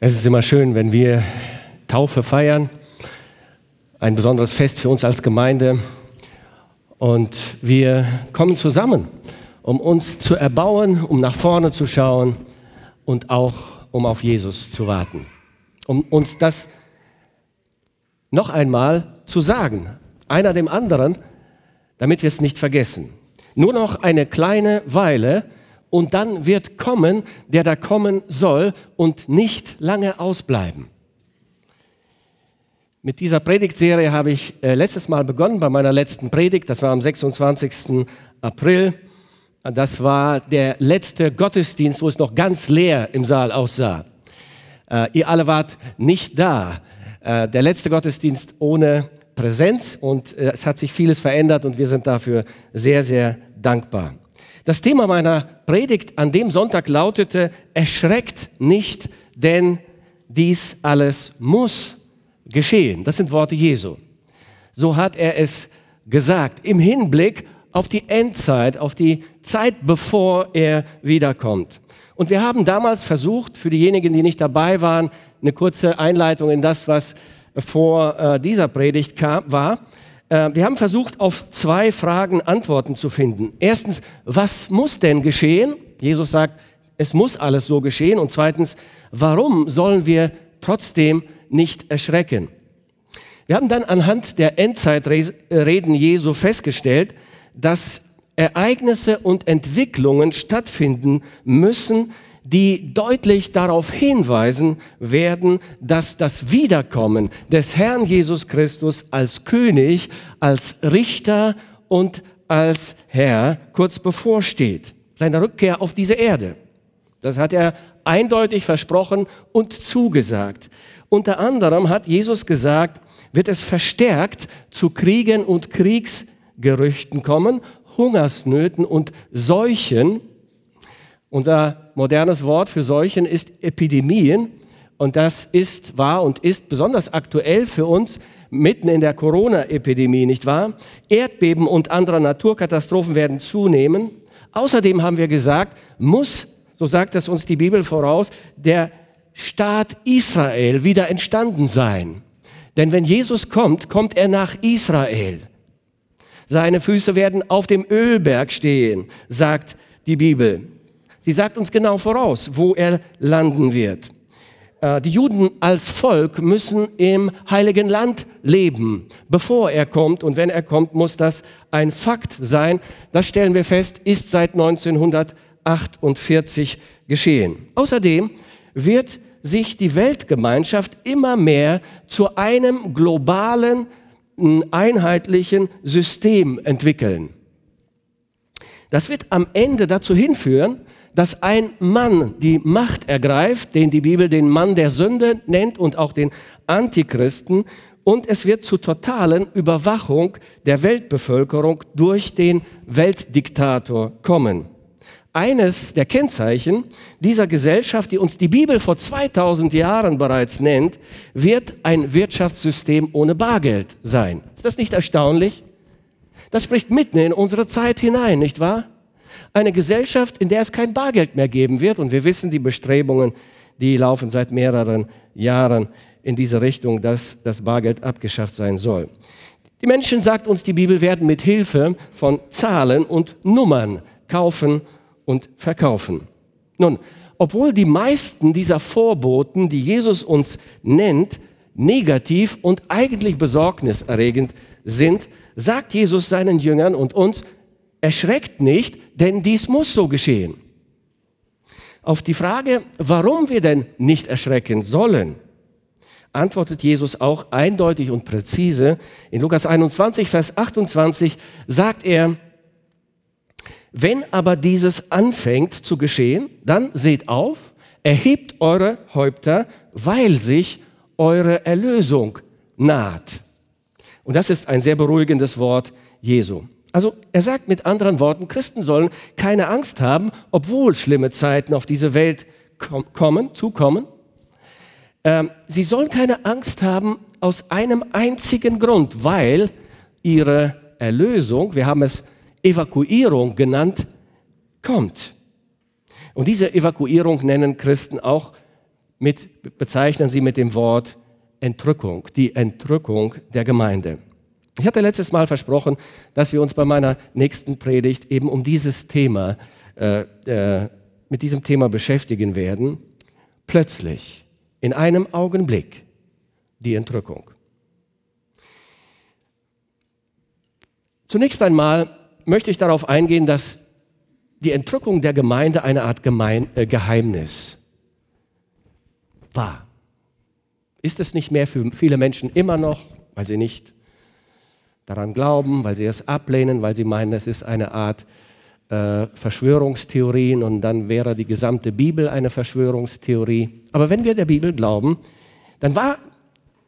Es ist immer schön, wenn wir Taufe feiern, ein besonderes Fest für uns als Gemeinde. Und wir kommen zusammen, um uns zu erbauen, um nach vorne zu schauen und auch um auf Jesus zu warten. Um uns das noch einmal zu sagen, einer dem anderen, damit wir es nicht vergessen. Nur noch eine kleine Weile und dann wird kommen, der da kommen soll und nicht lange ausbleiben. Mit dieser Predigtserie habe ich äh, letztes Mal begonnen, bei meiner letzten Predigt, das war am 26. April. Das war der letzte Gottesdienst, wo es noch ganz leer im Saal aussah. Äh, ihr alle wart nicht da. Äh, der letzte Gottesdienst ohne Präsenz und es hat sich vieles verändert und wir sind dafür sehr, sehr dankbar. Das Thema meiner Predigt an dem Sonntag lautete, erschreckt nicht, denn dies alles muss geschehen. Das sind Worte Jesu. So hat er es gesagt im Hinblick auf die Endzeit, auf die Zeit, bevor er wiederkommt. Und wir haben damals versucht, für diejenigen, die nicht dabei waren, eine kurze Einleitung in das, was vor äh, dieser Predigt kam, war. Äh, wir haben versucht, auf zwei Fragen Antworten zu finden. Erstens, was muss denn geschehen? Jesus sagt, es muss alles so geschehen. Und zweitens, warum sollen wir trotzdem nicht erschrecken? Wir haben dann anhand der Endzeitreden Jesu festgestellt, dass Ereignisse und Entwicklungen stattfinden müssen, die deutlich darauf hinweisen werden, dass das Wiederkommen des Herrn Jesus Christus als König, als Richter und als Herr kurz bevorsteht. Seine Rückkehr auf diese Erde. Das hat er eindeutig versprochen und zugesagt. Unter anderem hat Jesus gesagt, wird es verstärkt zu Kriegen und Kriegsgerüchten kommen, Hungersnöten und Seuchen, unser modernes Wort für Seuchen ist Epidemien und das ist, war und ist besonders aktuell für uns mitten in der Corona-Epidemie, nicht wahr? Erdbeben und andere Naturkatastrophen werden zunehmen. Außerdem haben wir gesagt, muss, so sagt es uns die Bibel voraus, der Staat Israel wieder entstanden sein. Denn wenn Jesus kommt, kommt er nach Israel. Seine Füße werden auf dem Ölberg stehen, sagt die Bibel. Sie sagt uns genau voraus, wo er landen wird. Äh, die Juden als Volk müssen im heiligen Land leben, bevor er kommt. Und wenn er kommt, muss das ein Fakt sein. Das stellen wir fest, ist seit 1948 geschehen. Außerdem wird sich die Weltgemeinschaft immer mehr zu einem globalen, einheitlichen System entwickeln. Das wird am Ende dazu hinführen, dass ein Mann die Macht ergreift, den die Bibel den Mann der Sünde nennt und auch den Antichristen, und es wird zu totalen Überwachung der Weltbevölkerung durch den Weltdiktator kommen. Eines der Kennzeichen dieser Gesellschaft, die uns die Bibel vor 2000 Jahren bereits nennt, wird ein Wirtschaftssystem ohne Bargeld sein. Ist das nicht erstaunlich? Das spricht mitten in unsere Zeit hinein, nicht wahr? Eine Gesellschaft, in der es kein Bargeld mehr geben wird. Und wir wissen, die Bestrebungen, die laufen seit mehreren Jahren in diese Richtung, dass das Bargeld abgeschafft sein soll. Die Menschen, sagt uns die Bibel, werden mit Hilfe von Zahlen und Nummern kaufen und verkaufen. Nun, obwohl die meisten dieser Vorboten, die Jesus uns nennt, negativ und eigentlich besorgniserregend sind, sagt Jesus seinen Jüngern und uns, erschreckt nicht, denn dies muss so geschehen. Auf die Frage, warum wir denn nicht erschrecken sollen, antwortet Jesus auch eindeutig und präzise. In Lukas 21, Vers 28 sagt er, wenn aber dieses anfängt zu geschehen, dann seht auf, erhebt eure Häupter, weil sich eure Erlösung naht. Und das ist ein sehr beruhigendes Wort Jesu. Also er sagt mit anderen Worten, Christen sollen keine Angst haben, obwohl schlimme Zeiten auf diese Welt kommen, zukommen. Ähm, sie sollen keine Angst haben aus einem einzigen Grund, weil ihre Erlösung, wir haben es Evakuierung genannt, kommt. Und diese Evakuierung nennen Christen auch mit, bezeichnen sie mit dem Wort Entrückung, die Entrückung der Gemeinde. Ich hatte letztes Mal versprochen, dass wir uns bei meiner nächsten Predigt eben um dieses Thema, äh, äh, mit diesem Thema beschäftigen werden. Plötzlich, in einem Augenblick, die Entrückung. Zunächst einmal möchte ich darauf eingehen, dass die Entrückung der Gemeinde eine Art Gemein äh, Geheimnis war. Ist es nicht mehr für viele Menschen immer noch, weil sie nicht daran glauben, weil sie es ablehnen, weil sie meinen, es ist eine Art äh, Verschwörungstheorien und dann wäre die gesamte Bibel eine Verschwörungstheorie. Aber wenn wir der Bibel glauben, dann war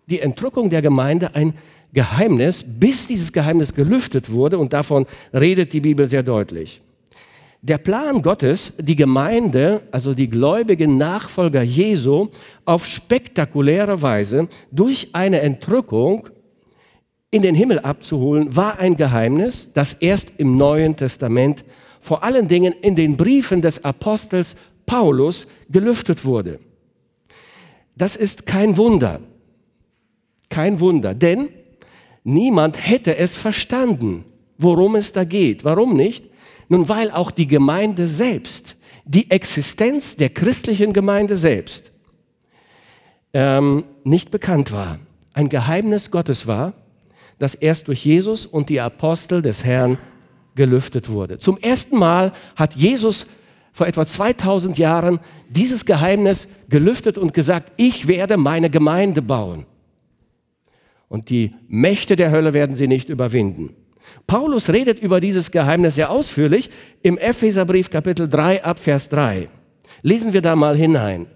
die Entrückung der Gemeinde ein Geheimnis, bis dieses Geheimnis gelüftet wurde und davon redet die Bibel sehr deutlich. Der Plan Gottes, die Gemeinde, also die gläubigen Nachfolger Jesu, auf spektakuläre Weise durch eine Entrückung in den Himmel abzuholen, war ein Geheimnis, das erst im Neuen Testament, vor allen Dingen in den Briefen des Apostels Paulus, gelüftet wurde. Das ist kein Wunder. Kein Wunder, denn niemand hätte es verstanden, worum es da geht. Warum nicht? Nun, weil auch die Gemeinde selbst, die Existenz der christlichen Gemeinde selbst, ähm, nicht bekannt war. Ein Geheimnis Gottes war, das erst durch Jesus und die Apostel des Herrn gelüftet wurde. Zum ersten Mal hat Jesus vor etwa 2000 Jahren dieses Geheimnis gelüftet und gesagt, ich werde meine Gemeinde bauen. Und die Mächte der Hölle werden sie nicht überwinden. Paulus redet über dieses Geheimnis sehr ausführlich im Epheserbrief Kapitel 3 ab Vers 3. Lesen wir da mal hinein.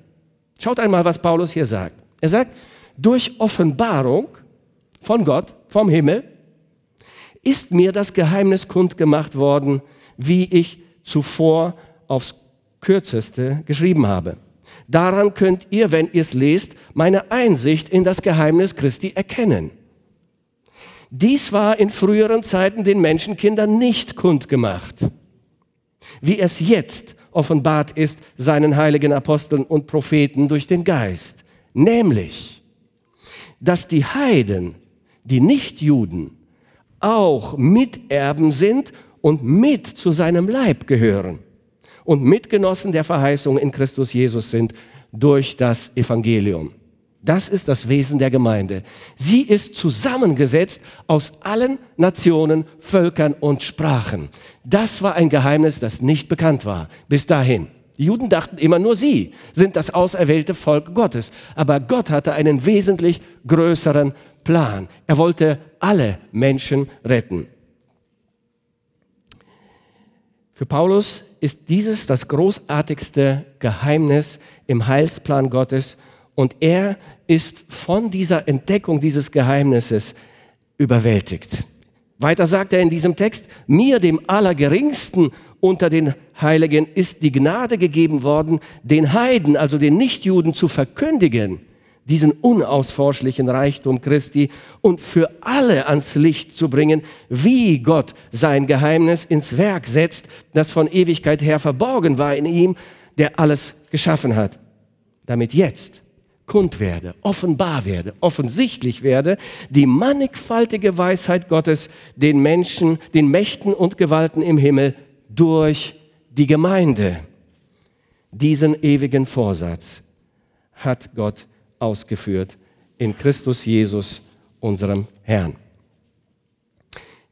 Schaut einmal, was Paulus hier sagt. Er sagt, durch Offenbarung von Gott, vom Himmel, ist mir das Geheimnis kundgemacht worden, wie ich zuvor aufs kürzeste geschrieben habe. Daran könnt ihr, wenn ihr es lest, meine Einsicht in das Geheimnis Christi erkennen. Dies war in früheren Zeiten den Menschenkindern nicht kundgemacht, wie es jetzt offenbart ist seinen heiligen Aposteln und Propheten durch den Geist, nämlich, dass die Heiden, die Nichtjuden, auch Miterben sind und mit zu seinem Leib gehören und Mitgenossen der Verheißung in Christus Jesus sind durch das Evangelium. Das ist das Wesen der Gemeinde. Sie ist zusammengesetzt aus allen Nationen, Völkern und Sprachen. Das war ein Geheimnis, das nicht bekannt war bis dahin. Die Juden dachten immer nur sie sind das auserwählte Volk Gottes. Aber Gott hatte einen wesentlich größeren Plan. Er wollte alle Menschen retten. Für Paulus ist dieses das großartigste Geheimnis im Heilsplan Gottes und er ist von dieser Entdeckung dieses Geheimnisses überwältigt. Weiter sagt er in diesem Text, mir, dem Allergeringsten unter den Heiligen, ist die Gnade gegeben worden, den Heiden, also den Nichtjuden, zu verkündigen, diesen unausforschlichen Reichtum Christi und für alle ans Licht zu bringen, wie Gott sein Geheimnis ins Werk setzt, das von Ewigkeit her verborgen war in ihm, der alles geschaffen hat, damit jetzt kund werde, offenbar werde, offensichtlich werde, die mannigfaltige Weisheit Gottes den Menschen, den Mächten und Gewalten im Himmel durch die Gemeinde. Diesen ewigen Vorsatz hat Gott ausgeführt in Christus Jesus, unserem Herrn.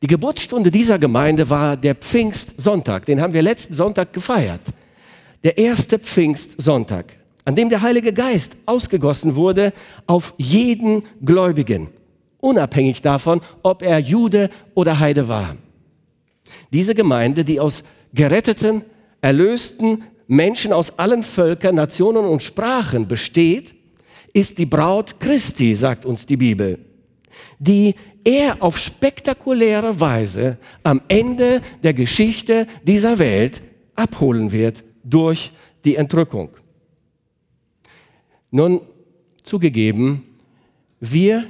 Die Geburtsstunde dieser Gemeinde war der Pfingstsonntag, den haben wir letzten Sonntag gefeiert. Der erste Pfingstsonntag an dem der Heilige Geist ausgegossen wurde auf jeden Gläubigen, unabhängig davon, ob er Jude oder Heide war. Diese Gemeinde, die aus geretteten, erlösten Menschen aus allen Völkern, Nationen und Sprachen besteht, ist die Braut Christi, sagt uns die Bibel, die er auf spektakuläre Weise am Ende der Geschichte dieser Welt abholen wird durch die Entrückung. Nun, zugegeben, wir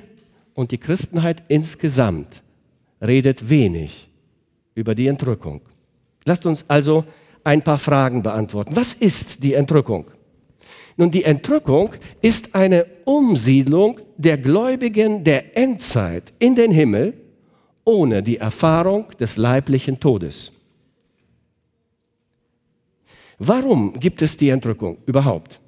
und die Christenheit insgesamt redet wenig über die Entrückung. Lasst uns also ein paar Fragen beantworten. Was ist die Entrückung? Nun, die Entrückung ist eine Umsiedlung der Gläubigen der Endzeit in den Himmel ohne die Erfahrung des leiblichen Todes. Warum gibt es die Entrückung überhaupt?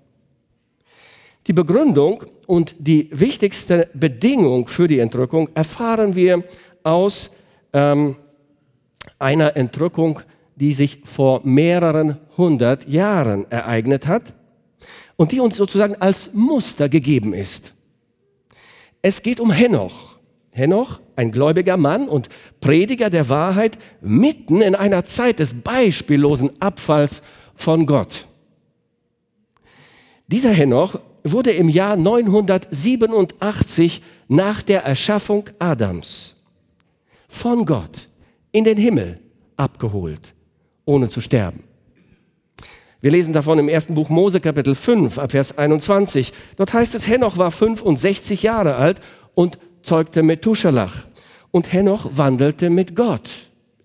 Die Begründung und die wichtigste Bedingung für die Entrückung erfahren wir aus ähm, einer Entrückung, die sich vor mehreren hundert Jahren ereignet hat und die uns sozusagen als Muster gegeben ist. Es geht um Henoch. Henoch, ein gläubiger Mann und Prediger der Wahrheit, mitten in einer Zeit des beispiellosen Abfalls von Gott. Dieser Henoch wurde im Jahr 987 nach der Erschaffung Adams von Gott in den Himmel abgeholt, ohne zu sterben. Wir lesen davon im ersten Buch Mose Kapitel 5 ab Vers 21. Dort heißt es, Henoch war 65 Jahre alt und zeugte Methuschalach. Und Henoch wandelte mit Gott.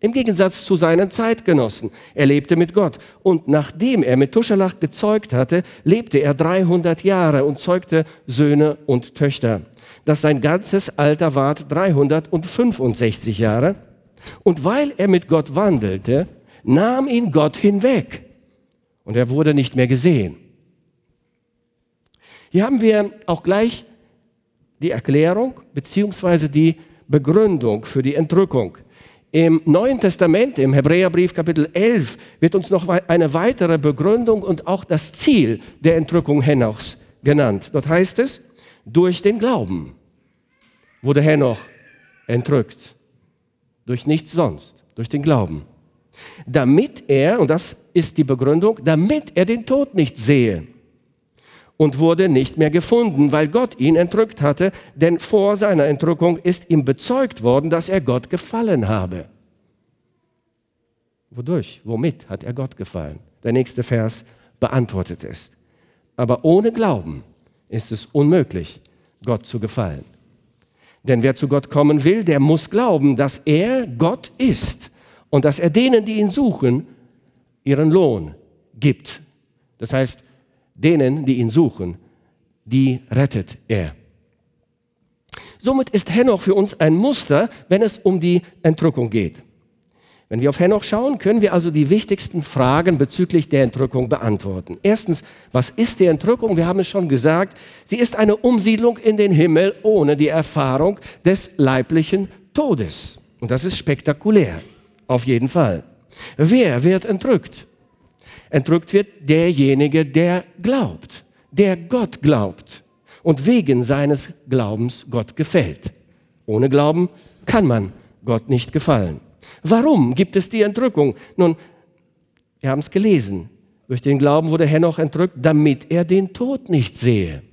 Im Gegensatz zu seinen Zeitgenossen. Er lebte mit Gott. Und nachdem er Methuschalach gezeugt hatte, lebte er 300 Jahre und zeugte Söhne und Töchter. Dass sein ganzes Alter ward 365 Jahre. Und weil er mit Gott wandelte, nahm ihn Gott hinweg und er wurde nicht mehr gesehen. Hier haben wir auch gleich die Erklärung bzw. die Begründung für die Entrückung. Im Neuen Testament, im Hebräerbrief Kapitel 11, wird uns noch eine weitere Begründung und auch das Ziel der Entrückung Henochs genannt. Dort heißt es, durch den Glauben wurde Henoch entrückt. Durch nichts sonst, durch den Glauben damit er, und das ist die Begründung, damit er den Tod nicht sehe und wurde nicht mehr gefunden, weil Gott ihn entrückt hatte, denn vor seiner Entrückung ist ihm bezeugt worden, dass er Gott gefallen habe. Wodurch? Womit hat er Gott gefallen? Der nächste Vers beantwortet es. Aber ohne Glauben ist es unmöglich, Gott zu gefallen. Denn wer zu Gott kommen will, der muss glauben, dass er Gott ist und dass er denen, die ihn suchen, ihren Lohn gibt. Das heißt, denen, die ihn suchen, die rettet er. Somit ist Henoch für uns ein Muster, wenn es um die Entrückung geht. Wenn wir auf Henoch schauen, können wir also die wichtigsten Fragen bezüglich der Entrückung beantworten. Erstens, was ist die Entrückung? Wir haben es schon gesagt, sie ist eine Umsiedlung in den Himmel ohne die Erfahrung des leiblichen Todes. Und das ist spektakulär. Auf jeden Fall. Wer wird entrückt? Entrückt wird derjenige, der glaubt, der Gott glaubt und wegen seines Glaubens Gott gefällt. Ohne Glauben kann man Gott nicht gefallen. Warum gibt es die Entrückung? Nun, wir haben es gelesen. Durch den Glauben wurde Henoch entrückt, damit er den Tod nicht sehe.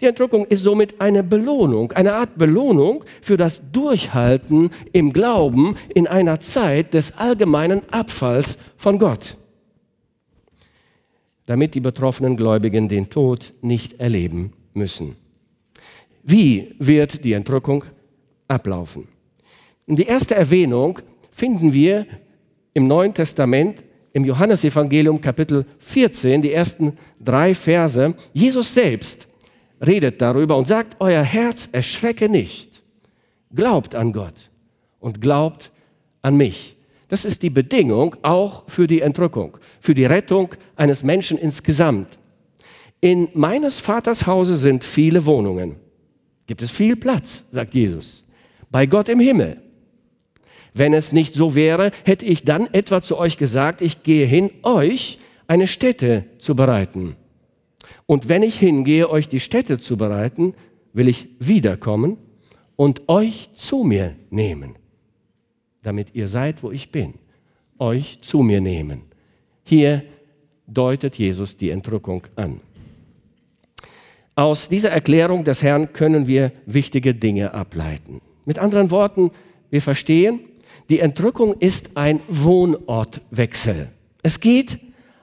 Die Entrückung ist somit eine Belohnung, eine Art Belohnung für das Durchhalten im Glauben in einer Zeit des allgemeinen Abfalls von Gott, damit die betroffenen Gläubigen den Tod nicht erleben müssen. Wie wird die Entrückung ablaufen? Die erste Erwähnung finden wir im Neuen Testament im Johannesevangelium Kapitel 14, die ersten drei Verse. Jesus selbst redet darüber und sagt, euer Herz erschrecke nicht. Glaubt an Gott und glaubt an mich. Das ist die Bedingung auch für die Entrückung, für die Rettung eines Menschen insgesamt. In meines Vaters Hause sind viele Wohnungen. Gibt es viel Platz, sagt Jesus. Bei Gott im Himmel. Wenn es nicht so wäre, hätte ich dann etwa zu euch gesagt, ich gehe hin, euch eine Stätte zu bereiten. Und wenn ich hingehe, euch die Städte zu bereiten, will ich wiederkommen und euch zu mir nehmen, damit ihr seid, wo ich bin. Euch zu mir nehmen. Hier deutet Jesus die Entrückung an. Aus dieser Erklärung des Herrn können wir wichtige Dinge ableiten. Mit anderen Worten, wir verstehen, die Entrückung ist ein Wohnortwechsel. Es geht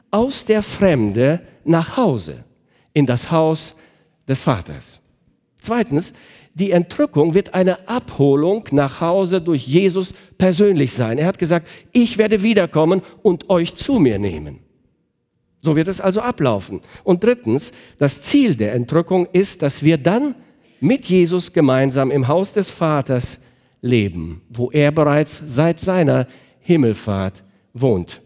aus der Fremde nach Hause in das Haus des Vaters. Zweitens, die Entrückung wird eine Abholung nach Hause durch Jesus persönlich sein. Er hat gesagt, ich werde wiederkommen und euch zu mir nehmen. So wird es also ablaufen. Und drittens, das Ziel der Entrückung ist, dass wir dann mit Jesus gemeinsam im Haus des Vaters leben, wo er bereits seit seiner Himmelfahrt wohnt.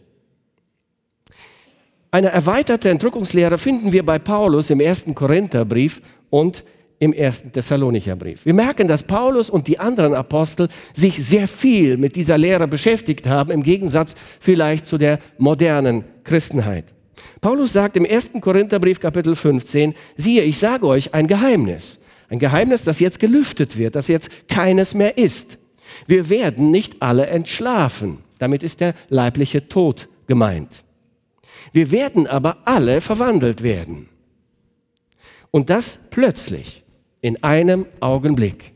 Eine erweiterte Entrückungslehre finden wir bei Paulus im ersten Korintherbrief und im ersten Thessalonicher Brief. Wir merken, dass Paulus und die anderen Apostel sich sehr viel mit dieser Lehre beschäftigt haben, im Gegensatz vielleicht zu der modernen Christenheit. Paulus sagt im ersten Korintherbrief Kapitel 15, siehe, ich sage euch ein Geheimnis. Ein Geheimnis, das jetzt gelüftet wird, das jetzt keines mehr ist. Wir werden nicht alle entschlafen. Damit ist der leibliche Tod gemeint. Wir werden aber alle verwandelt werden. Und das plötzlich in einem Augenblick.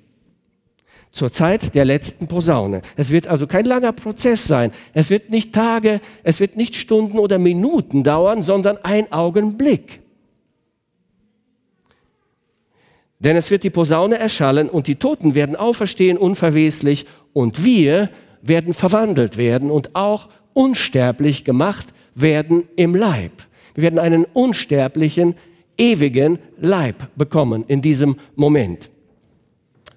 Zur Zeit der letzten Posaune. Es wird also kein langer Prozess sein. Es wird nicht Tage, es wird nicht Stunden oder Minuten dauern, sondern ein Augenblick. Denn es wird die Posaune erschallen und die Toten werden auferstehen unverweslich und wir werden verwandelt werden und auch unsterblich gemacht werden im Leib. Wir werden einen unsterblichen ewigen Leib bekommen in diesem Moment.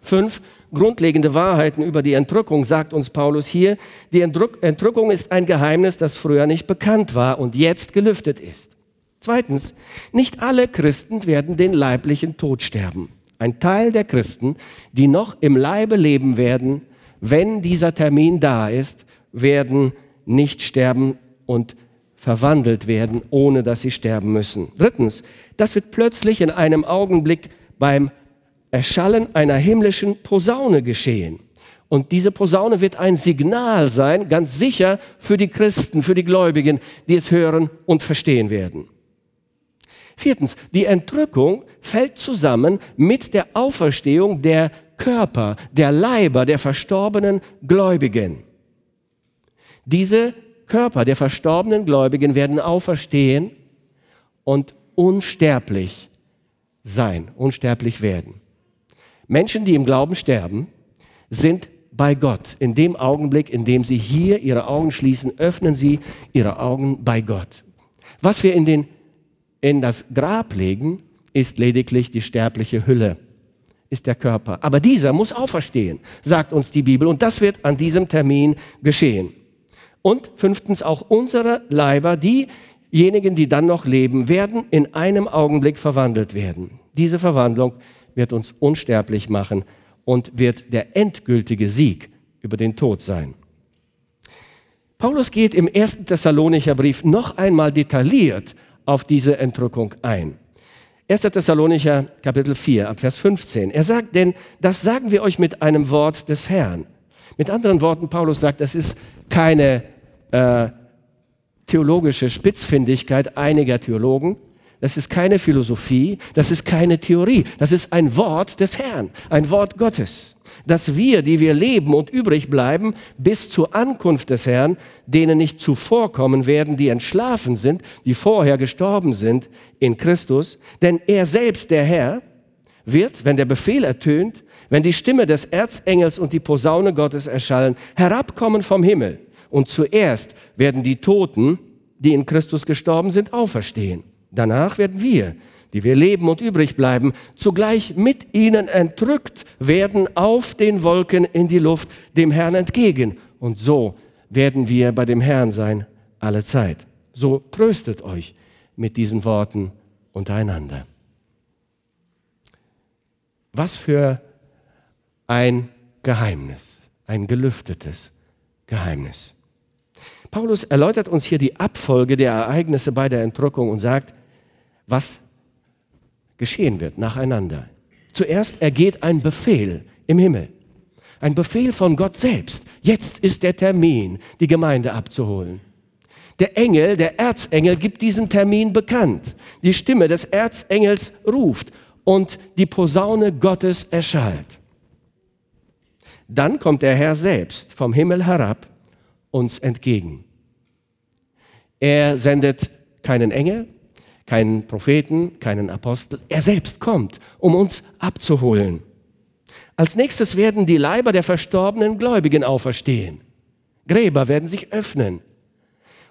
Fünf grundlegende Wahrheiten über die Entrückung sagt uns Paulus hier. Die Entrückung ist ein Geheimnis, das früher nicht bekannt war und jetzt gelüftet ist. Zweitens, nicht alle Christen werden den leiblichen Tod sterben. Ein Teil der Christen, die noch im Leibe leben werden, wenn dieser Termin da ist, werden nicht sterben und verwandelt werden, ohne dass sie sterben müssen. Drittens, das wird plötzlich in einem Augenblick beim Erschallen einer himmlischen Posaune geschehen. Und diese Posaune wird ein Signal sein, ganz sicher für die Christen, für die Gläubigen, die es hören und verstehen werden. Viertens, die Entrückung fällt zusammen mit der Auferstehung der Körper, der Leiber der verstorbenen Gläubigen. Diese Körper der verstorbenen Gläubigen werden auferstehen und unsterblich sein, unsterblich werden. Menschen, die im Glauben sterben, sind bei Gott. In dem Augenblick, in dem sie hier ihre Augen schließen, öffnen sie ihre Augen bei Gott. Was wir in, den, in das Grab legen, ist lediglich die sterbliche Hülle, ist der Körper. Aber dieser muss auferstehen, sagt uns die Bibel. Und das wird an diesem Termin geschehen. Und fünftens auch unsere Leiber, diejenigen, die dann noch leben, werden in einem Augenblick verwandelt werden. Diese Verwandlung wird uns unsterblich machen und wird der endgültige Sieg über den Tod sein. Paulus geht im ersten Thessalonicher Brief noch einmal detailliert auf diese Entrückung ein. 1. Thessalonicher Kapitel 4 ab Vers 15. Er sagt, denn das sagen wir euch mit einem Wort des Herrn. Mit anderen Worten, Paulus sagt, das ist keine äh, theologische Spitzfindigkeit einiger Theologen. Das ist keine Philosophie, das ist keine Theorie, das ist ein Wort des Herrn, ein Wort Gottes, dass wir, die wir leben und übrig bleiben, bis zur Ankunft des Herrn, denen nicht zuvorkommen werden, die entschlafen sind, die vorher gestorben sind in Christus, denn er selbst, der Herr, wird, wenn der Befehl ertönt, wenn die Stimme des Erzengels und die Posaune Gottes erschallen, herabkommen vom Himmel. Und zuerst werden die Toten, die in Christus gestorben sind, auferstehen. Danach werden wir, die wir leben und übrig bleiben, zugleich mit ihnen entrückt werden auf den Wolken in die Luft dem Herrn entgegen. Und so werden wir bei dem Herrn sein alle Zeit. So tröstet euch mit diesen Worten untereinander. Was für ein Geheimnis, ein gelüftetes Geheimnis. Paulus erläutert uns hier die Abfolge der Ereignisse bei der Entrückung und sagt, was geschehen wird nacheinander. Zuerst ergeht ein Befehl im Himmel. Ein Befehl von Gott selbst. Jetzt ist der Termin, die Gemeinde abzuholen. Der Engel, der Erzengel gibt diesen Termin bekannt. Die Stimme des Erzengels ruft und die Posaune Gottes erschallt. Dann kommt der Herr selbst vom Himmel herab uns entgegen. Er sendet keinen Engel, keinen Propheten, keinen Apostel. Er selbst kommt, um uns abzuholen. Als nächstes werden die Leiber der verstorbenen Gläubigen auferstehen. Gräber werden sich öffnen.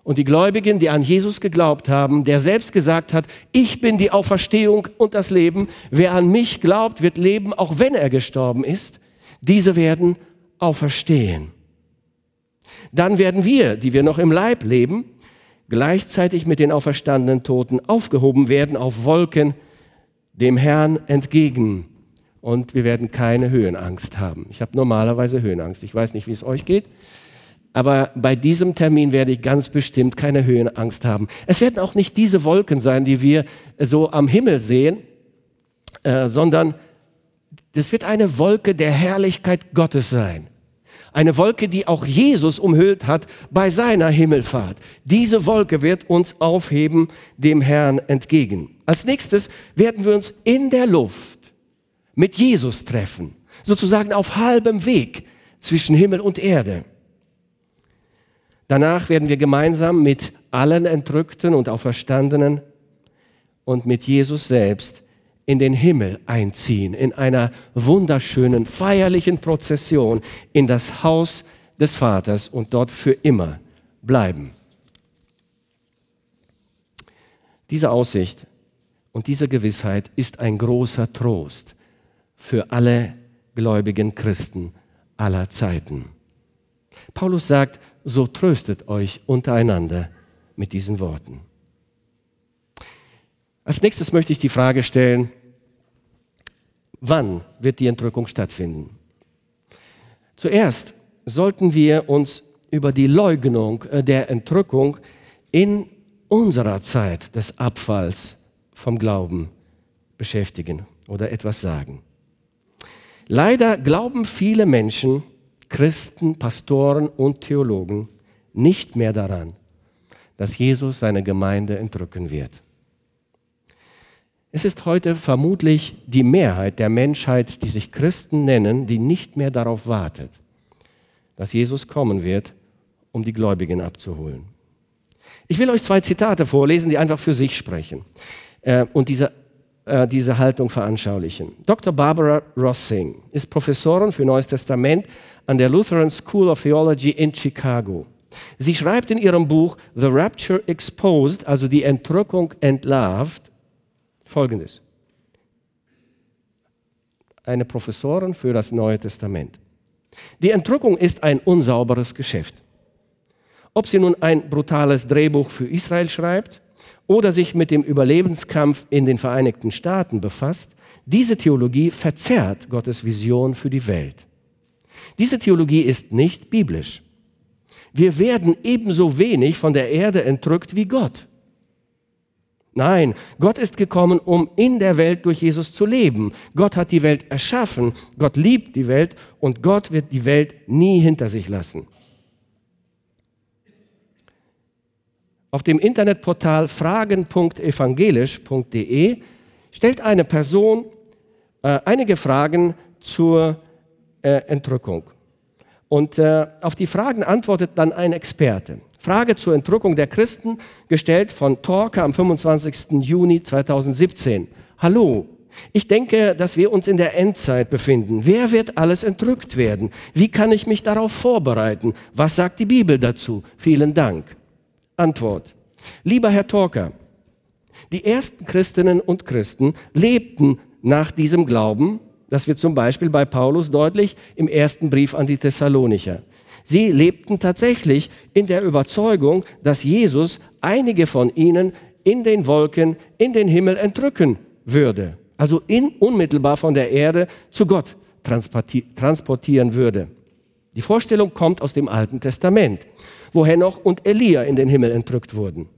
Und die Gläubigen, die an Jesus geglaubt haben, der selbst gesagt hat, ich bin die Auferstehung und das Leben, wer an mich glaubt, wird leben, auch wenn er gestorben ist, diese werden auferstehen. Dann werden wir, die wir noch im Leib leben, gleichzeitig mit den auferstandenen Toten aufgehoben werden auf Wolken dem Herrn entgegen. Und wir werden keine Höhenangst haben. Ich habe normalerweise Höhenangst. Ich weiß nicht, wie es euch geht. Aber bei diesem Termin werde ich ganz bestimmt keine Höhenangst haben. Es werden auch nicht diese Wolken sein, die wir so am Himmel sehen, äh, sondern das wird eine Wolke der Herrlichkeit Gottes sein. Eine Wolke, die auch Jesus umhüllt hat bei seiner Himmelfahrt. Diese Wolke wird uns aufheben dem Herrn entgegen. Als nächstes werden wir uns in der Luft mit Jesus treffen, sozusagen auf halbem Weg zwischen Himmel und Erde. Danach werden wir gemeinsam mit allen Entrückten und Auferstandenen und mit Jesus selbst in den Himmel einziehen, in einer wunderschönen, feierlichen Prozession in das Haus des Vaters und dort für immer bleiben. Diese Aussicht und diese Gewissheit ist ein großer Trost für alle gläubigen Christen aller Zeiten. Paulus sagt, so tröstet euch untereinander mit diesen Worten. Als nächstes möchte ich die Frage stellen, wann wird die Entrückung stattfinden? Zuerst sollten wir uns über die Leugnung äh, der Entrückung in unserer Zeit des Abfalls vom Glauben beschäftigen oder etwas sagen. Leider glauben viele Menschen, Christen, Pastoren und Theologen nicht mehr daran, dass Jesus seine Gemeinde entrücken wird. Es ist heute vermutlich die Mehrheit der Menschheit, die sich Christen nennen, die nicht mehr darauf wartet, dass Jesus kommen wird, um die Gläubigen abzuholen. Ich will euch zwei Zitate vorlesen, die einfach für sich sprechen äh, und diese äh, diese Haltung veranschaulichen. Dr. Barbara Rossing ist Professorin für Neues Testament an der Lutheran School of Theology in Chicago. Sie schreibt in ihrem Buch The Rapture Exposed, also die Entrückung entlarvt, folgendes. Eine Professorin für das Neue Testament. Die Entrückung ist ein unsauberes Geschäft. Ob sie nun ein brutales Drehbuch für Israel schreibt oder sich mit dem Überlebenskampf in den Vereinigten Staaten befasst, diese Theologie verzerrt Gottes Vision für die Welt. Diese Theologie ist nicht biblisch. Wir werden ebenso wenig von der Erde entrückt wie Gott. Nein, Gott ist gekommen, um in der Welt durch Jesus zu leben. Gott hat die Welt erschaffen, Gott liebt die Welt und Gott wird die Welt nie hinter sich lassen. Auf dem Internetportal fragen.evangelisch.de stellt eine Person äh, einige Fragen zur äh, Entrückung. Und äh, auf die Fragen antwortet dann ein Experte. Frage zur Entrückung der Christen, gestellt von Torka am 25. Juni 2017. Hallo, ich denke, dass wir uns in der Endzeit befinden. Wer wird alles entrückt werden? Wie kann ich mich darauf vorbereiten? Was sagt die Bibel dazu? Vielen Dank. Antwort. Lieber Herr Torker, die ersten Christinnen und Christen lebten nach diesem Glauben, das wird zum Beispiel bei Paulus deutlich im ersten Brief an die Thessalonicher. Sie lebten tatsächlich in der Überzeugung, dass Jesus einige von ihnen in den Wolken, in den Himmel entrücken würde. Also in, unmittelbar von der Erde zu Gott transportieren würde. Die Vorstellung kommt aus dem Alten Testament wo Henoch und Elia in den Himmel entrückt wurden.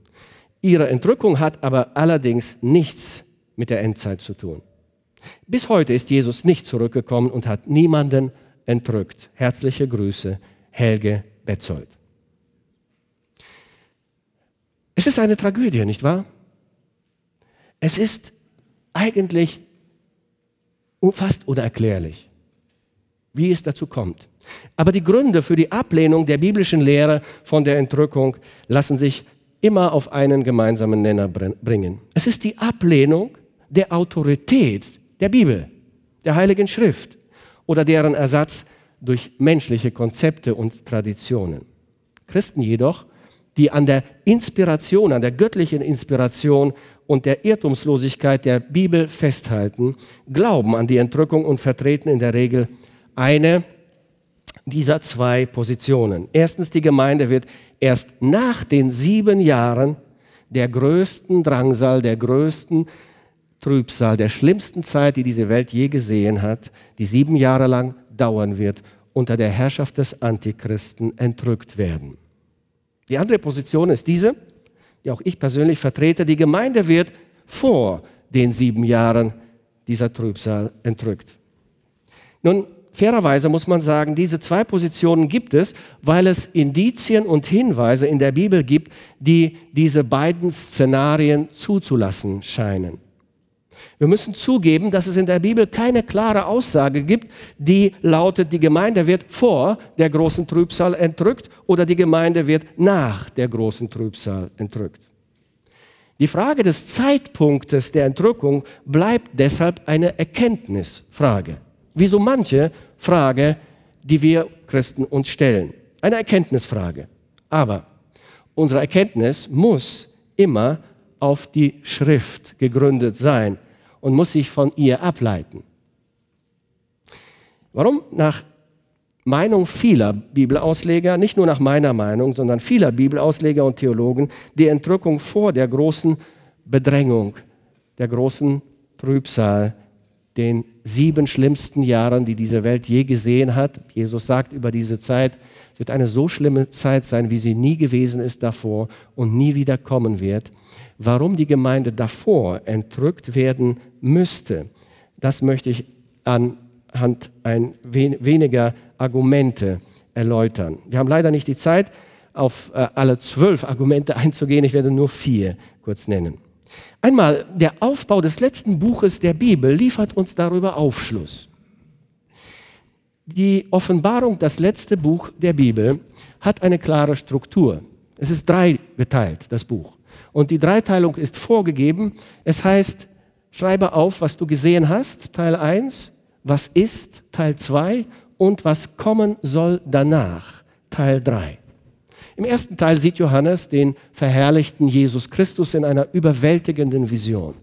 Ihre Entrückung hat aber allerdings nichts mit der Endzeit zu tun. Bis heute ist Jesus nicht zurückgekommen und hat niemanden entrückt. Herzliche Grüße, Helge Betzold. Es ist eine Tragödie, nicht wahr? Es ist eigentlich fast unerklärlich, wie es dazu kommt. Aber die Gründe für die Ablehnung der biblischen Lehre von der Entrückung lassen sich immer auf einen gemeinsamen Nenner bringen. Es ist die Ablehnung der Autorität der Bibel, der Heiligen Schrift oder deren Ersatz durch menschliche Konzepte und Traditionen. Christen jedoch, die an der Inspiration, an der göttlichen Inspiration und der Irrtumslosigkeit der Bibel festhalten, glauben an die Entrückung und vertreten in der Regel eine dieser zwei Positionen. Erstens, die Gemeinde wird erst nach den sieben Jahren der größten Drangsal, der größten Trübsal, der schlimmsten Zeit, die diese Welt je gesehen hat, die sieben Jahre lang dauern wird, unter der Herrschaft des Antichristen entrückt werden. Die andere Position ist diese, die auch ich persönlich vertrete. Die Gemeinde wird vor den sieben Jahren dieser Trübsal entrückt. Nun, fairerweise muss man sagen, diese zwei Positionen gibt es, weil es Indizien und Hinweise in der Bibel gibt, die diese beiden Szenarien zuzulassen scheinen. Wir müssen zugeben, dass es in der Bibel keine klare Aussage gibt, die lautet, die Gemeinde wird vor der großen Trübsal entrückt oder die Gemeinde wird nach der großen Trübsal entrückt. Die Frage des Zeitpunktes der Entrückung bleibt deshalb eine Erkenntnisfrage. Wie so manche Frage, die wir Christen uns stellen. Eine Erkenntnisfrage. Aber unsere Erkenntnis muss immer auf die Schrift gegründet sein und muss sich von ihr ableiten. Warum nach Meinung vieler Bibelausleger, nicht nur nach meiner Meinung, sondern vieler Bibelausleger und Theologen, die Entrückung vor der großen Bedrängung, der großen Trübsal, den sieben schlimmsten Jahren, die diese Welt je gesehen hat. Jesus sagt über diese Zeit, es wird eine so schlimme Zeit sein, wie sie nie gewesen ist davor und nie wieder kommen wird warum die Gemeinde davor entrückt werden müsste, das möchte ich anhand ein weniger Argumente erläutern. Wir haben leider nicht die Zeit, auf äh, alle zwölf Argumente einzugehen. Ich werde nur vier kurz nennen. Einmal, der Aufbau des letzten Buches der Bibel liefert uns darüber Aufschluss. Die Offenbarung, das letzte Buch der Bibel, hat eine klare Struktur. Es ist dreigeteilt, das Buch. Und die Dreiteilung ist vorgegeben. Es heißt, schreibe auf, was du gesehen hast, Teil 1, was ist, Teil 2 und was kommen soll danach, Teil 3. Im ersten Teil sieht Johannes den verherrlichten Jesus Christus in einer überwältigenden Vision.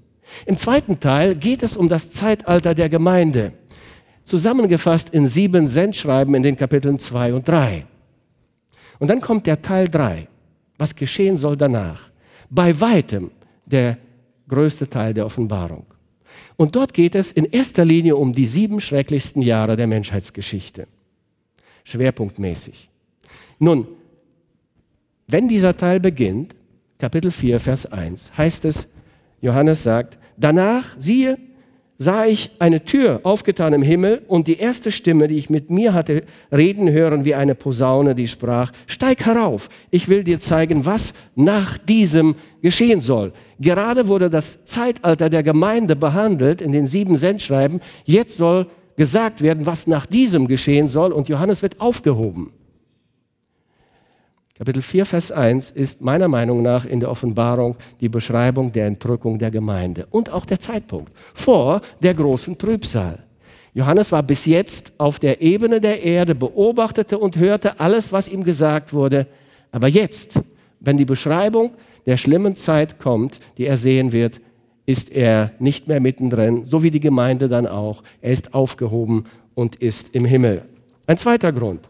Im zweiten Teil geht es um das Zeitalter der Gemeinde, zusammengefasst in sieben Sendschreiben in den Kapiteln 2 und 3. Und dann kommt der Teil 3, was geschehen soll danach bei weitem der größte Teil der Offenbarung. Und dort geht es in erster Linie um die sieben schrecklichsten Jahre der Menschheitsgeschichte. Schwerpunktmäßig. Nun, wenn dieser Teil beginnt, Kapitel 4, Vers 1, heißt es, Johannes sagt, danach, siehe, sah ich eine Tür aufgetan im Himmel und die erste Stimme, die ich mit mir hatte reden hören wie eine Posaune, die sprach, steig herauf, ich will dir zeigen, was nach diesem geschehen soll. Gerade wurde das Zeitalter der Gemeinde behandelt in den sieben Sendschreiben, jetzt soll gesagt werden, was nach diesem geschehen soll und Johannes wird aufgehoben. Kapitel 4, Vers 1 ist meiner Meinung nach in der Offenbarung die Beschreibung der Entrückung der Gemeinde und auch der Zeitpunkt vor der großen Trübsal. Johannes war bis jetzt auf der Ebene der Erde, beobachtete und hörte alles, was ihm gesagt wurde. Aber jetzt, wenn die Beschreibung der schlimmen Zeit kommt, die er sehen wird, ist er nicht mehr mittendrin, so wie die Gemeinde dann auch. Er ist aufgehoben und ist im Himmel. Ein zweiter Grund.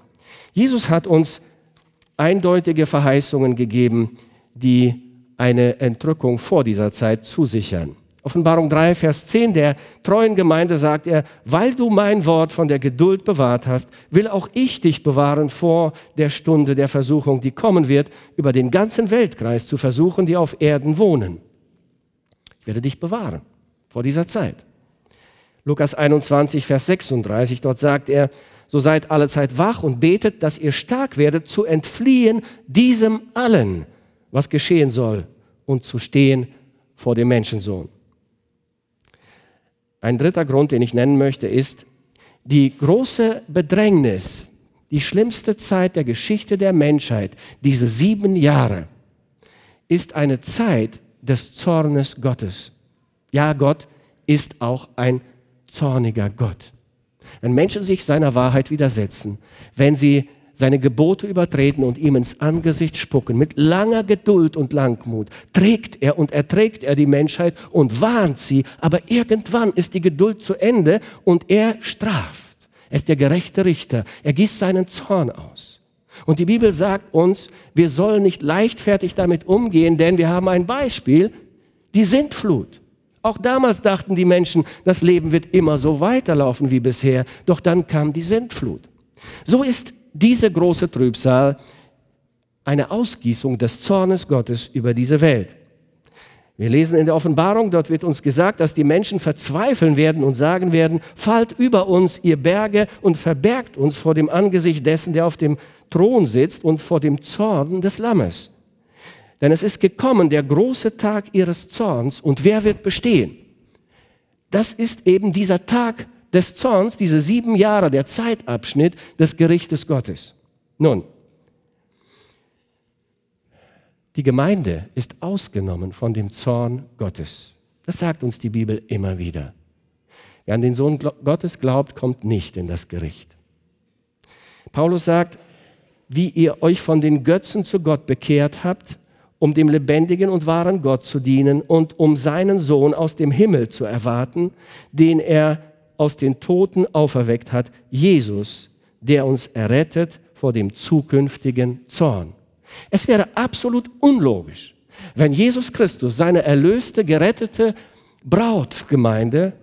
Jesus hat uns eindeutige Verheißungen gegeben, die eine Entrückung vor dieser Zeit zusichern. Offenbarung 3, Vers 10 der treuen Gemeinde sagt er, weil du mein Wort von der Geduld bewahrt hast, will auch ich dich bewahren vor der Stunde der Versuchung, die kommen wird, über den ganzen Weltkreis zu versuchen, die auf Erden wohnen. Ich werde dich bewahren vor dieser Zeit. Lukas 21, Vers 36, dort sagt er, so seid alle Zeit wach und betet, dass ihr stark werdet, zu entfliehen diesem allen, was geschehen soll, und zu stehen vor dem Menschensohn. Ein dritter Grund, den ich nennen möchte, ist die große Bedrängnis, die schlimmste Zeit der Geschichte der Menschheit, diese sieben Jahre, ist eine Zeit des Zornes Gottes. Ja, Gott ist auch ein zorniger Gott. Wenn Menschen sich seiner Wahrheit widersetzen, wenn sie seine Gebote übertreten und ihm ins Angesicht spucken. Mit langer Geduld und Langmut trägt er und erträgt er die Menschheit und warnt sie, aber irgendwann ist die Geduld zu Ende und er straft. Er ist der gerechte Richter. Er gießt seinen Zorn aus. Und die Bibel sagt uns, wir sollen nicht leichtfertig damit umgehen, denn wir haben ein Beispiel, die Sintflut. Auch damals dachten die Menschen, das Leben wird immer so weiterlaufen wie bisher, doch dann kam die Sintflut. So ist diese große Trübsal eine Ausgießung des Zornes Gottes über diese Welt. Wir lesen in der Offenbarung, dort wird uns gesagt, dass die Menschen verzweifeln werden und sagen werden, fallt über uns, ihr Berge, und verbergt uns vor dem Angesicht dessen, der auf dem Thron sitzt und vor dem Zorn des Lammes. Denn es ist gekommen, der große Tag ihres Zorns, und wer wird bestehen? Das ist eben dieser Tag des Zorns, diese sieben Jahre, der Zeitabschnitt des Gerichtes Gottes. Nun, die Gemeinde ist ausgenommen von dem Zorn Gottes. Das sagt uns die Bibel immer wieder. Wer an den Sohn Gottes glaubt, kommt nicht in das Gericht. Paulus sagt, wie ihr euch von den Götzen zu Gott bekehrt habt, um dem lebendigen und wahren Gott zu dienen und um seinen Sohn aus dem Himmel zu erwarten, den er aus den Toten auferweckt hat, Jesus, der uns errettet vor dem zukünftigen Zorn. Es wäre absolut unlogisch, wenn Jesus Christus seine erlöste, gerettete Brautgemeinde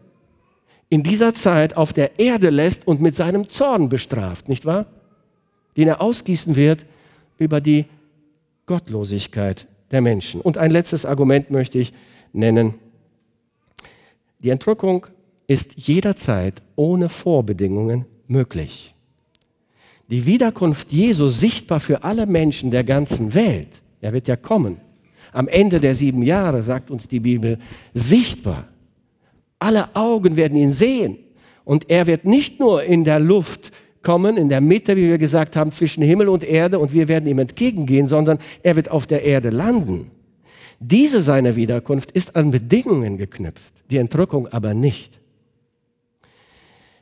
in dieser Zeit auf der Erde lässt und mit seinem Zorn bestraft, nicht wahr? Den er ausgießen wird über die Gottlosigkeit der Menschen. Und ein letztes Argument möchte ich nennen. Die Entrückung ist jederzeit ohne Vorbedingungen möglich. Die Wiederkunft Jesu sichtbar für alle Menschen der ganzen Welt, er wird ja kommen, am Ende der sieben Jahre, sagt uns die Bibel, sichtbar. Alle Augen werden ihn sehen und er wird nicht nur in der Luft kommen, in der Mitte, wie wir gesagt haben, zwischen Himmel und Erde und wir werden ihm entgegengehen, sondern er wird auf der Erde landen. Diese seine Wiederkunft ist an Bedingungen geknüpft, die Entrückung aber nicht.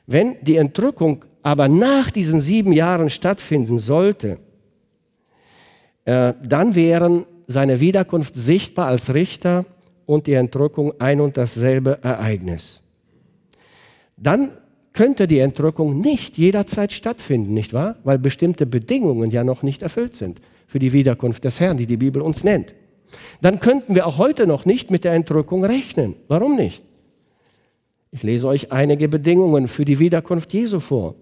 Wenn die Entrückung aber nach diesen sieben Jahren stattfinden sollte, äh, dann wären seine Wiederkunft sichtbar als Richter und die Entrückung ein und dasselbe Ereignis. Dann könnte die Entrückung nicht jederzeit stattfinden, nicht wahr? Weil bestimmte Bedingungen ja noch nicht erfüllt sind für die Wiederkunft des Herrn, die die Bibel uns nennt. Dann könnten wir auch heute noch nicht mit der Entrückung rechnen. Warum nicht? Ich lese euch einige Bedingungen für die Wiederkunft Jesu vor.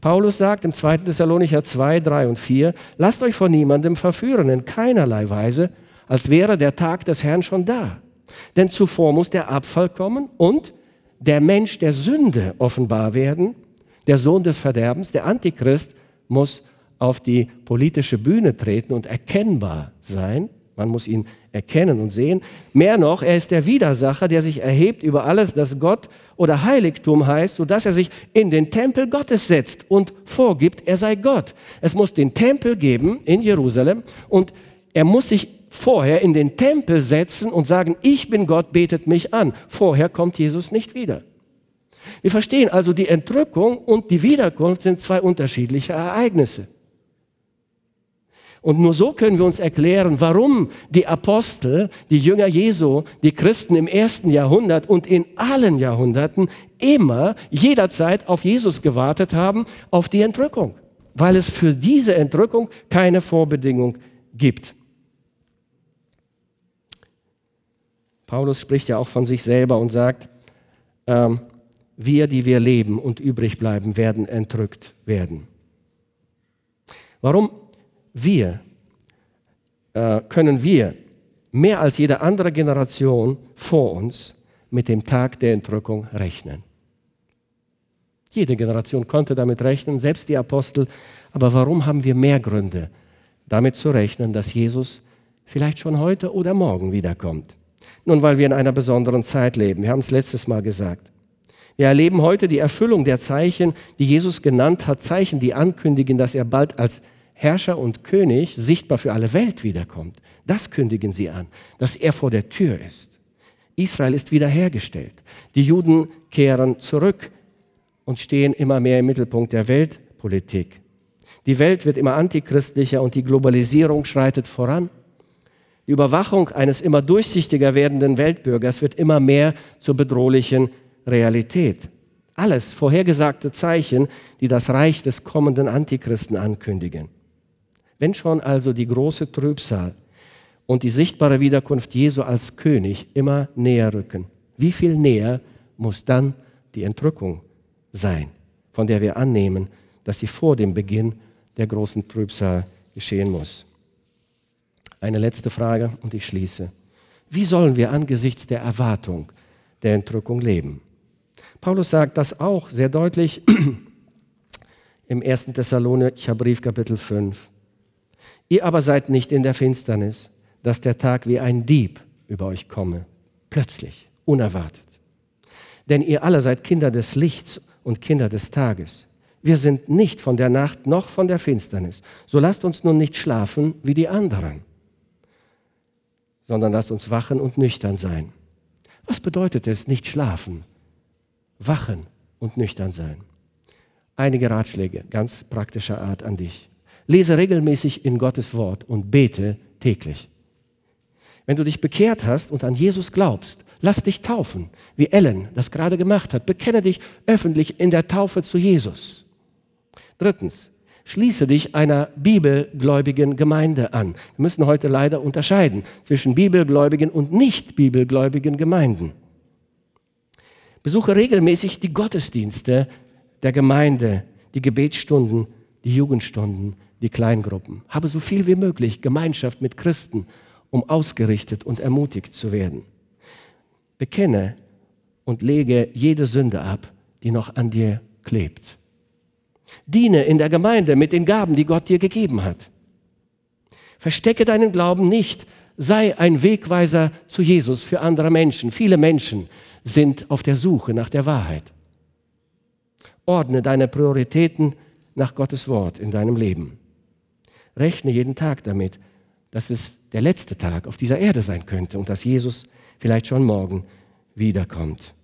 Paulus sagt im 2. Thessalonicher 2, 3 und 4, lasst euch von niemandem verführen, in keinerlei Weise, als wäre der Tag des Herrn schon da. Denn zuvor muss der Abfall kommen und der Mensch der Sünde offenbar werden, der Sohn des Verderbens, der Antichrist muss auf die politische Bühne treten und erkennbar sein. Man muss ihn erkennen und sehen. Mehr noch, er ist der Widersacher, der sich erhebt über alles, das Gott oder Heiligtum heißt, sodass er sich in den Tempel Gottes setzt und vorgibt, er sei Gott. Es muss den Tempel geben in Jerusalem und er muss sich vorher in den Tempel setzen und sagen, ich bin Gott, betet mich an. Vorher kommt Jesus nicht wieder. Wir verstehen also, die Entrückung und die Wiederkunft sind zwei unterschiedliche Ereignisse. Und nur so können wir uns erklären, warum die Apostel, die Jünger Jesu, die Christen im ersten Jahrhundert und in allen Jahrhunderten immer, jederzeit auf Jesus gewartet haben, auf die Entrückung. Weil es für diese Entrückung keine Vorbedingung gibt. Paulus spricht ja auch von sich selber und sagt, ähm, wir, die wir leben und übrig bleiben, werden entrückt werden. Warum wir äh, können wir mehr als jede andere Generation vor uns mit dem Tag der Entrückung rechnen. Jede Generation konnte damit rechnen, selbst die Apostel. Aber warum haben wir mehr Gründe, damit zu rechnen, dass Jesus vielleicht schon heute oder morgen wiederkommt? Nun, weil wir in einer besonderen Zeit leben. Wir haben es letztes Mal gesagt. Wir erleben heute die Erfüllung der Zeichen, die Jesus genannt hat, Zeichen, die ankündigen, dass er bald als Herrscher und König sichtbar für alle Welt wiederkommt. Das kündigen sie an, dass er vor der Tür ist. Israel ist wiederhergestellt. Die Juden kehren zurück und stehen immer mehr im Mittelpunkt der Weltpolitik. Die Welt wird immer antichristlicher und die Globalisierung schreitet voran. Die Überwachung eines immer durchsichtiger werdenden Weltbürgers wird immer mehr zur bedrohlichen Realität. Alles vorhergesagte Zeichen, die das Reich des kommenden Antichristen ankündigen. Wenn schon also die große Trübsal und die sichtbare Wiederkunft Jesu als König immer näher rücken, wie viel näher muss dann die Entrückung sein, von der wir annehmen, dass sie vor dem Beginn der großen Trübsal geschehen muss? Eine letzte Frage und ich schließe. Wie sollen wir angesichts der Erwartung der Entrückung leben? Paulus sagt das auch sehr deutlich im 1. Thessalonicher Brief Kapitel 5. Ihr aber seid nicht in der Finsternis, dass der Tag wie ein Dieb über euch komme, plötzlich, unerwartet. Denn ihr alle seid Kinder des Lichts und Kinder des Tages. Wir sind nicht von der Nacht noch von der Finsternis. So lasst uns nun nicht schlafen wie die anderen, sondern lasst uns wachen und nüchtern sein. Was bedeutet es, nicht schlafen? Wachen und nüchtern sein. Einige Ratschläge ganz praktischer Art an dich. Lese regelmäßig in Gottes Wort und bete täglich. Wenn du dich bekehrt hast und an Jesus glaubst, lass dich taufen, wie Ellen das gerade gemacht hat. Bekenne dich öffentlich in der Taufe zu Jesus. Drittens, schließe dich einer bibelgläubigen Gemeinde an. Wir müssen heute leider unterscheiden zwischen bibelgläubigen und nicht bibelgläubigen Gemeinden. Besuche regelmäßig die Gottesdienste der Gemeinde, die Gebetsstunden, die Jugendstunden, die Kleingruppen. Habe so viel wie möglich Gemeinschaft mit Christen, um ausgerichtet und ermutigt zu werden. Bekenne und lege jede Sünde ab, die noch an dir klebt. Diene in der Gemeinde mit den Gaben, die Gott dir gegeben hat. Verstecke deinen Glauben nicht. Sei ein Wegweiser zu Jesus für andere Menschen. Viele Menschen sind auf der Suche nach der Wahrheit. Ordne deine Prioritäten nach Gottes Wort in deinem Leben. Rechne jeden Tag damit, dass es der letzte Tag auf dieser Erde sein könnte und dass Jesus vielleicht schon morgen wiederkommt.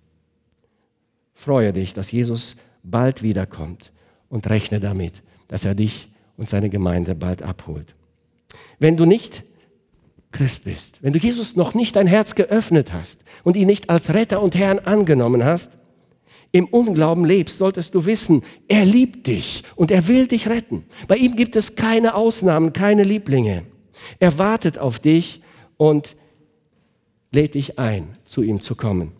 Freue dich, dass Jesus bald wiederkommt und rechne damit, dass er dich und seine Gemeinde bald abholt. Wenn du nicht Christ bist, wenn du Jesus noch nicht dein Herz geöffnet hast und ihn nicht als Retter und Herrn angenommen hast, im Unglauben lebst, solltest du wissen, er liebt dich und er will dich retten. Bei ihm gibt es keine Ausnahmen, keine Lieblinge. Er wartet auf dich und lädt dich ein, zu ihm zu kommen.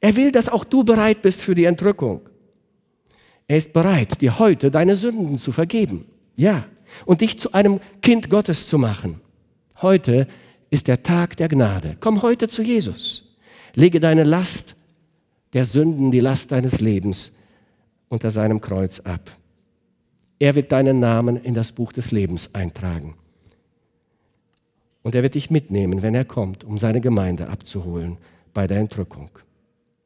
Er will, dass auch du bereit bist für die Entrückung. Er ist bereit, dir heute deine Sünden zu vergeben. Ja. Und dich zu einem Kind Gottes zu machen. Heute ist der Tag der Gnade. Komm heute zu Jesus. Lege deine Last der Sünden, die Last deines Lebens unter seinem Kreuz ab. Er wird deinen Namen in das Buch des Lebens eintragen. Und er wird dich mitnehmen, wenn er kommt, um seine Gemeinde abzuholen bei der Entrückung.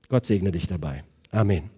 Gott segne dich dabei. Amen.